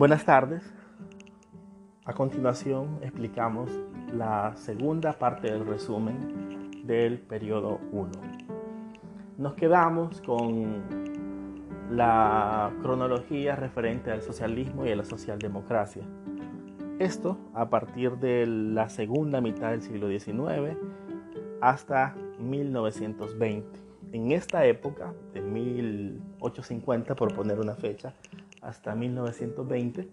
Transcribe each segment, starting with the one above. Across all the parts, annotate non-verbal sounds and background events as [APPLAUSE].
Buenas tardes. A continuación explicamos la segunda parte del resumen del periodo 1. Nos quedamos con la cronología referente al socialismo y a la socialdemocracia. Esto a partir de la segunda mitad del siglo XIX hasta 1920. En esta época, de 1850 por poner una fecha, hasta 1920,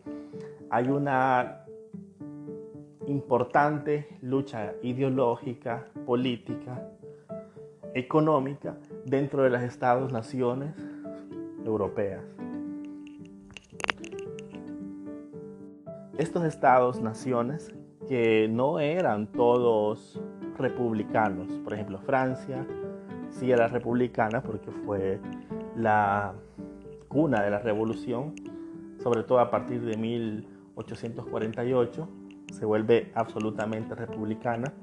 hay una importante lucha ideológica, política, económica dentro de las estados-naciones europeas. Estos estados-naciones que no eran todos republicanos, por ejemplo Francia sí era republicana porque fue la cuna de la revolución, sobre todo a partir de 1848, se vuelve absolutamente republicana.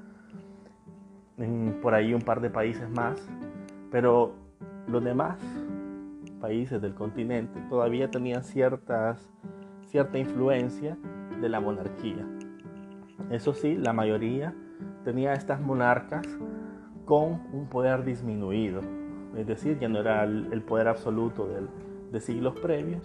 por ahí un par de países más, pero los demás países del continente todavía tenían ciertas, cierta influencia de la monarquía. Eso sí, la mayoría tenía estas monarcas con un poder disminuido, es decir, ya no era el poder absoluto del, de siglos previos,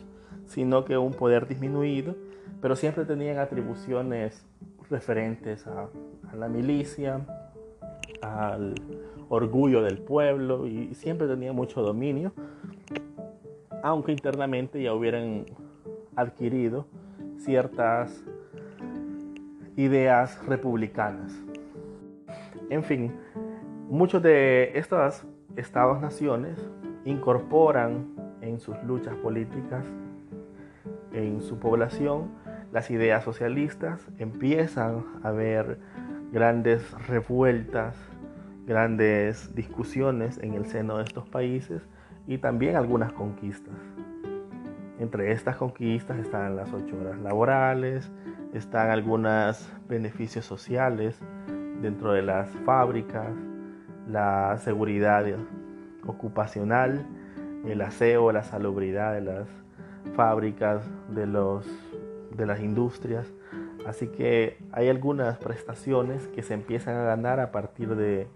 sino que un poder disminuido, pero siempre tenían atribuciones referentes a, la milicia, al orgullo del pueblo y siempre tenían mucho dominio, aunque internamente ya hubieran adquirido ciertas ideas republicanas. En fin, muchos de estos estados-naciones incorporan en sus luchas políticas, en su población, las ideas socialistas, empiezan a haber grandes revueltas, grandes discusiones en el seno de estos países y también algunas conquistas. Entre estas conquistas están las ocho horas laborales, están algunos beneficios sociales dentro de las fábricas, la seguridad ocupacional, el aseo, la salubridad de las fábricas, de, los, de las industrias. Así que hay algunas prestaciones que se empiezan a ganar a partir de,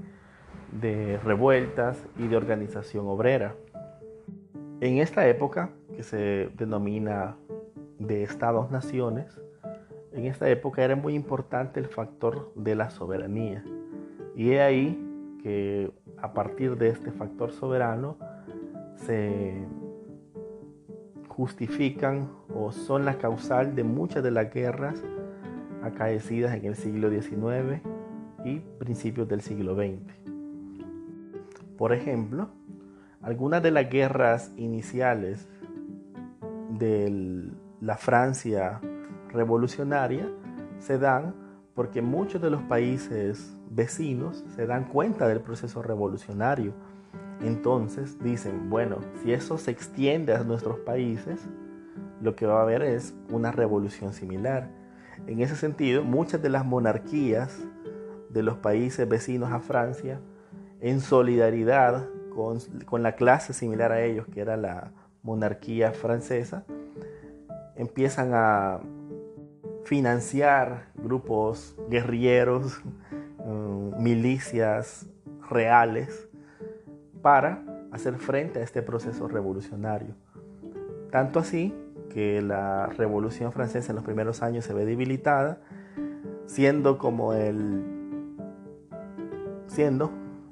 de revueltas y de organización obrera. En esta época, que se denomina de estados-naciones, en esta época era muy importante el factor de la soberanía. Y es ahí que a partir de este factor soberano se justifican o son la causal de muchas de las guerras acaecidas en el siglo XIX y principios del siglo XX. Por ejemplo, algunas de las guerras iniciales de la Francia revolucionaria se dan porque muchos de los países vecinos se dan cuenta del proceso revolucionario entonces dicen, bueno, si eso se extiende a nuestros países, lo que va a haber es una revolución similar. En ese sentido, muchas de las monarquías de los países vecinos a Francia, en solidaridad con, la clase similar a ellos, que era la monarquía francesa, empiezan a financiar grupos guerrilleros, [LAUGHS] milicias reales, para hacer frente a este proceso revolucionario. Tanto así que la Revolución Francesa en los primeros años se ve debilitada, siendo como el siendo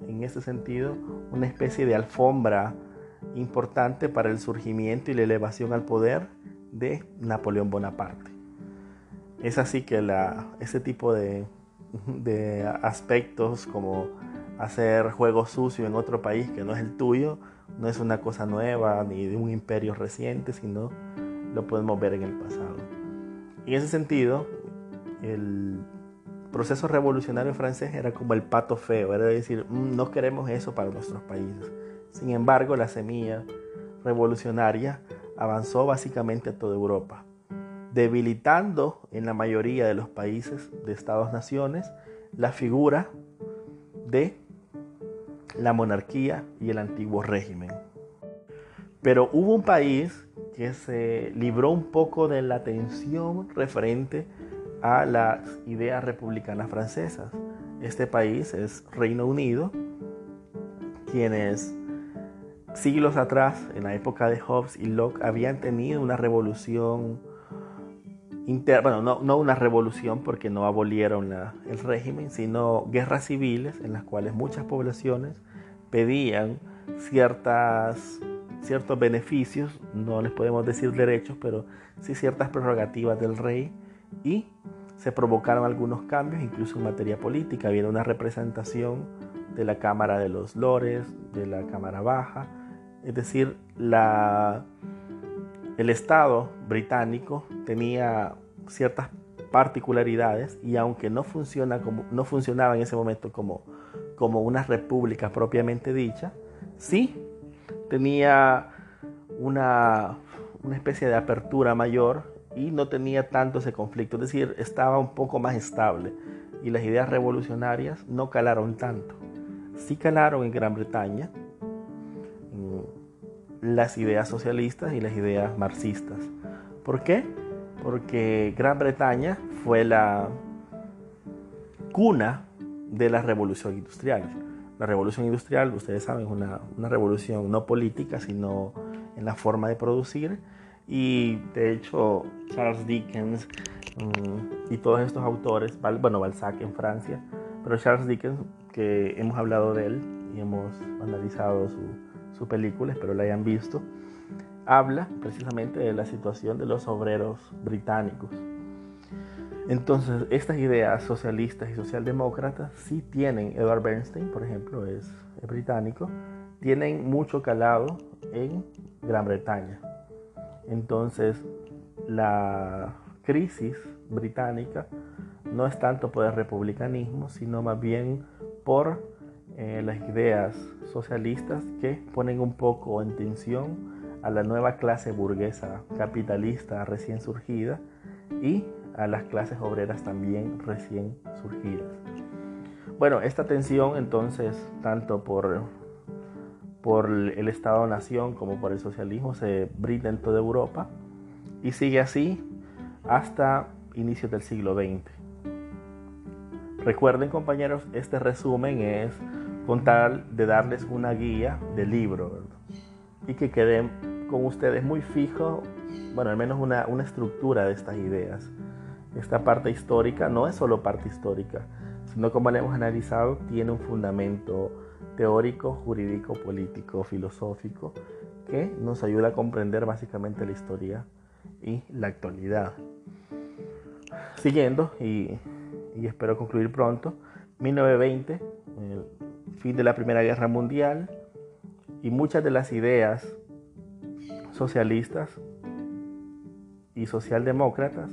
en este sentido una especie de alfombra importante para el surgimiento y la elevación al poder de Napoleón Bonaparte. Es así que ese tipo de aspectos como hacer juego sucio en otro país que no es el tuyo no es una cosa nueva ni de un imperio reciente, sino lo podemos ver en el pasado. En ese sentido, el proceso revolucionario francés era como el pato feo, era decir, mm, no queremos eso para nuestros países. Sin embargo, la semilla revolucionaria avanzó básicamente a toda Europa, debilitando en la mayoría de los países de Estados-naciones la figura de la monarquía y el antiguo régimen. Pero hubo un país que se libró un poco de la tensión referente a las ideas republicanas francesas. Este país es Reino Unido, quienes siglos atrás, en la época de Hobbes y Locke, habían tenido una revolución bueno, no, una revolución porque no abolieron el régimen, sino guerras civiles en las cuales muchas poblaciones pedían ciertas, ciertos beneficios, no les podemos decir derechos, pero sí ciertas prerrogativas del rey y se provocaron algunos cambios, incluso en materia política. Había una representación de la Cámara de los Lores, de la Cámara Baja, es decir, la, el Estado británico tenía ciertas particularidades y aunque no, funcionaba en ese momento como, como una república propiamente dicha, sí tenía una, una especie de apertura mayor y no tenía tanto ese conflicto, es decir, estaba un poco más estable y las ideas revolucionarias no calaron tanto. Sí calaron en Gran Bretaña las ideas socialistas y las ideas marxistas. ¿Por qué? Porque Gran Bretaña fue la cuna de la revolución industrial. La revolución industrial, ustedes saben, es una, una revolución no política, sino en la forma de producir y de hecho, Charles Dickens mm, y todos estos autores, bueno, Balzac en Francia, pero Charles Dickens, que hemos hablado de él y hemos analizado su, su película, espero la hayan visto, habla precisamente de la situación de los obreros británicos. Entonces, estas ideas socialistas y socialdemócratas sí tienen, Edward Bernstein, por ejemplo, es británico, tienen mucho calado en Gran Bretaña. Entonces, la crisis británica no es tanto por el republicanismo, sino más bien por eh, las ideas socialistas que ponen un poco en tensión a la nueva clase burguesa capitalista recién surgida y a las clases obreras también recién surgidas. Bueno, esta tensión entonces, tanto por por el Estado-Nación como por el socialismo se brinda en toda Europa y sigue así hasta inicios del siglo XX. Recuerden compañeros, este resumen es con tal de darles una guía de libro y que queden con ustedes muy fijo, bueno, al menos una, una estructura de estas ideas. Esta parte histórica no es solo parte histórica, sino como la hemos analizado, tiene un fundamento teórico, jurídico, político, filosófico, que nos ayuda a comprender básicamente la historia y la actualidad. Siguiendo, y, espero concluir pronto, 1920, el fin de la Primera Guerra Mundial, y muchas de las ideas socialistas y socialdemócratas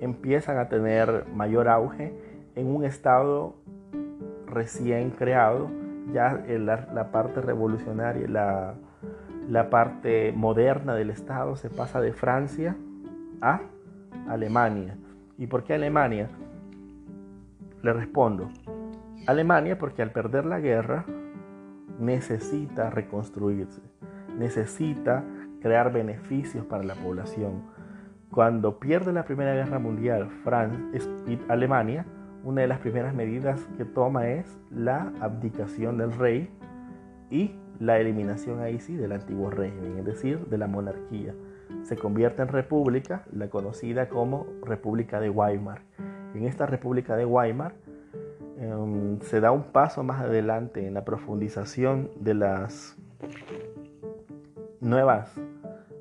empiezan a tener mayor auge en un estado recién creado ya la, parte revolucionaria, la, la parte moderna del Estado se pasa de Francia a Alemania. ¿Y por qué Alemania? Le respondo, Alemania porque al perder la guerra necesita reconstruirse, necesita crear beneficios para la población. Cuando pierde la Primera Guerra Mundial, Francia, Alemania una de las primeras medidas que toma es la abdicación del rey y la eliminación ahí sí del antiguo régimen, es decir, de la monarquía. Se convierte en república, la conocida como República de Weimar. En esta República de Weimar em, se da un paso más adelante en la profundización de las nuevas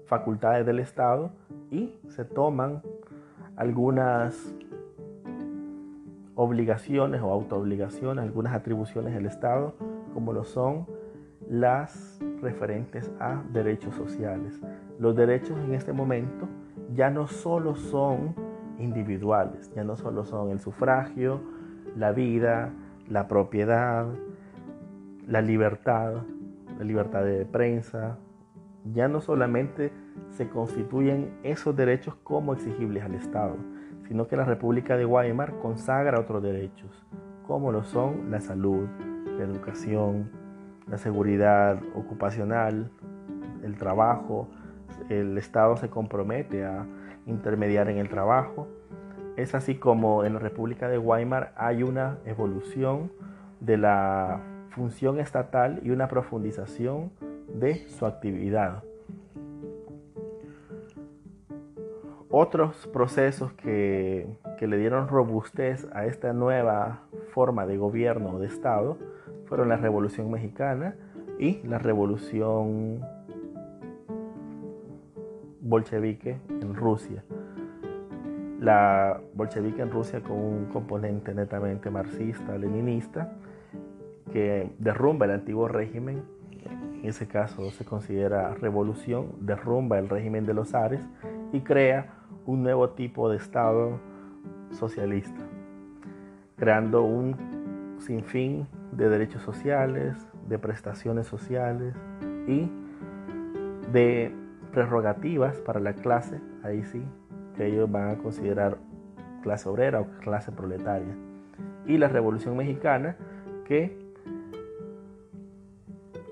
facultades del Estado y se toman algunas obligaciones o autoobligaciones, algunas atribuciones del Estado, como lo son las referentes a derechos sociales. Los derechos en este momento ya no solo son individuales, ya no solo son el sufragio, la vida, la propiedad, la libertad, la libertad de prensa, ya no solamente se constituyen esos derechos como exigibles al Estado, sino que la República de Weimar consagra otros derechos, como lo son la salud, la educación, la seguridad ocupacional, el trabajo, el Estado se compromete a intermediar en el trabajo. Es así como en la República de Weimar hay una evolución de la función estatal y una profundización de su actividad. Otros procesos que, le dieron robustez a esta nueva forma de gobierno o de Estado fueron la Revolución Mexicana y la Revolución bolchevique en Rusia. La bolchevique en Rusia con un componente netamente marxista, leninista, que derrumba el antiguo régimen, en ese caso se considera revolución, derrumba el régimen de los zares y crea un nuevo tipo de Estado socialista, creando un sinfín de derechos sociales, de prestaciones sociales y de prerrogativas para la clase, ahí sí, que ellos van a considerar clase obrera o clase proletaria. Y la Revolución Mexicana, que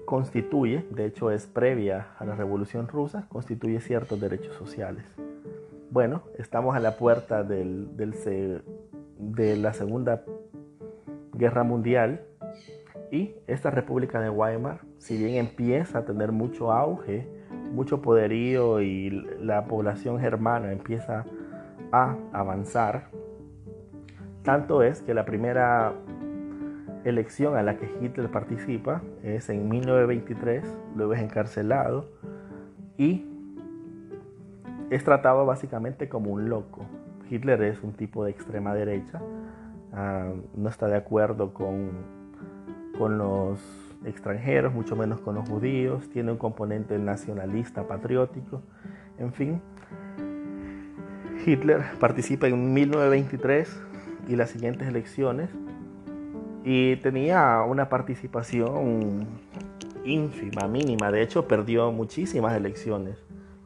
constituye, de hecho es previa a la Revolución Rusa, constituye ciertos derechos sociales. Bueno, estamos a la puerta del, de la Segunda Guerra Mundial y esta República de Weimar, si bien empieza a tener mucho auge, mucho poderío y la población germana empieza a avanzar, tanto es que la primera elección a la que Hitler participa es en 1923, luego es encarcelado y es tratado básicamente como un loco. Hitler es un tipo de extrema derecha, ah, no está de acuerdo con, con los extranjeros, mucho menos con los judíos, tiene un componente nacionalista, patriótico, en fin. Hitler participa en 1923 y las siguientes elecciones y tenía una participación ínfima, mínima, de hecho perdió muchísimas elecciones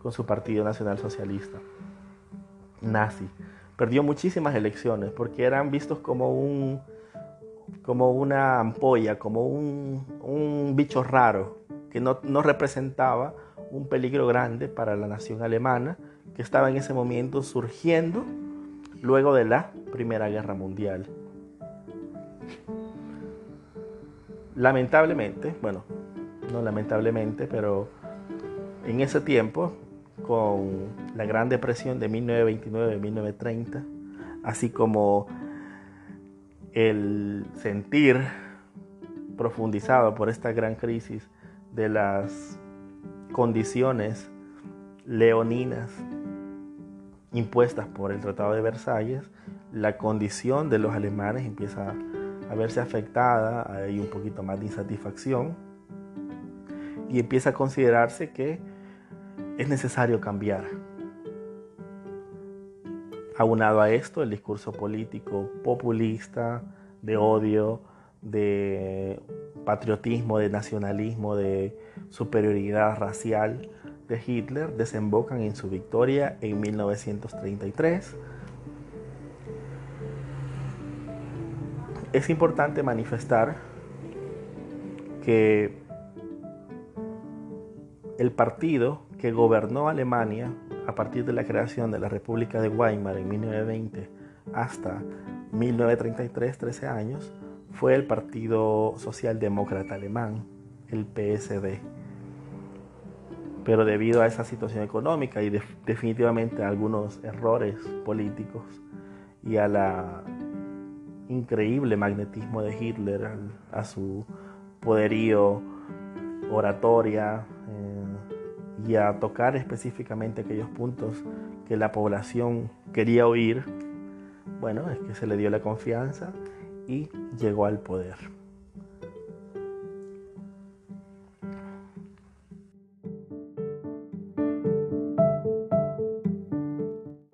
con su Partido Nacional Socialista nazi. Perdió muchísimas elecciones porque eran vistos como un como una ampolla, como un, bicho raro que no, no representaba un peligro grande para la nación alemana que estaba en ese momento surgiendo luego de la Primera Guerra Mundial. Lamentablemente, bueno, no lamentablemente, pero en ese tiempo con la Gran Depresión de 1929-1930, así como el sentir profundizado por esta gran crisis de las condiciones leoninas impuestas por el Tratado de Versalles, la condición de los alemanes empieza a verse afectada, hay un poquito más de insatisfacción y empieza a considerarse que es necesario cambiar. Aunado a esto, el discurso político populista, de odio, de patriotismo, de nacionalismo, de superioridad racial de Hitler desembocan en su victoria en 1933. Es importante manifestar que el partido que gobernó Alemania partir de la creación de la República de Weimar en 1920 hasta 1933, 13 años, fue el Partido Socialdemócrata Alemán, el PSD. Pero debido a esa situación económica y definitivamente a algunos errores políticos y a la increíble magnetismo de Hitler, a su poderío oratoria, y a tocar específicamente aquellos puntos que la población quería oír, bueno, es que se le dio la confianza y llegó al poder.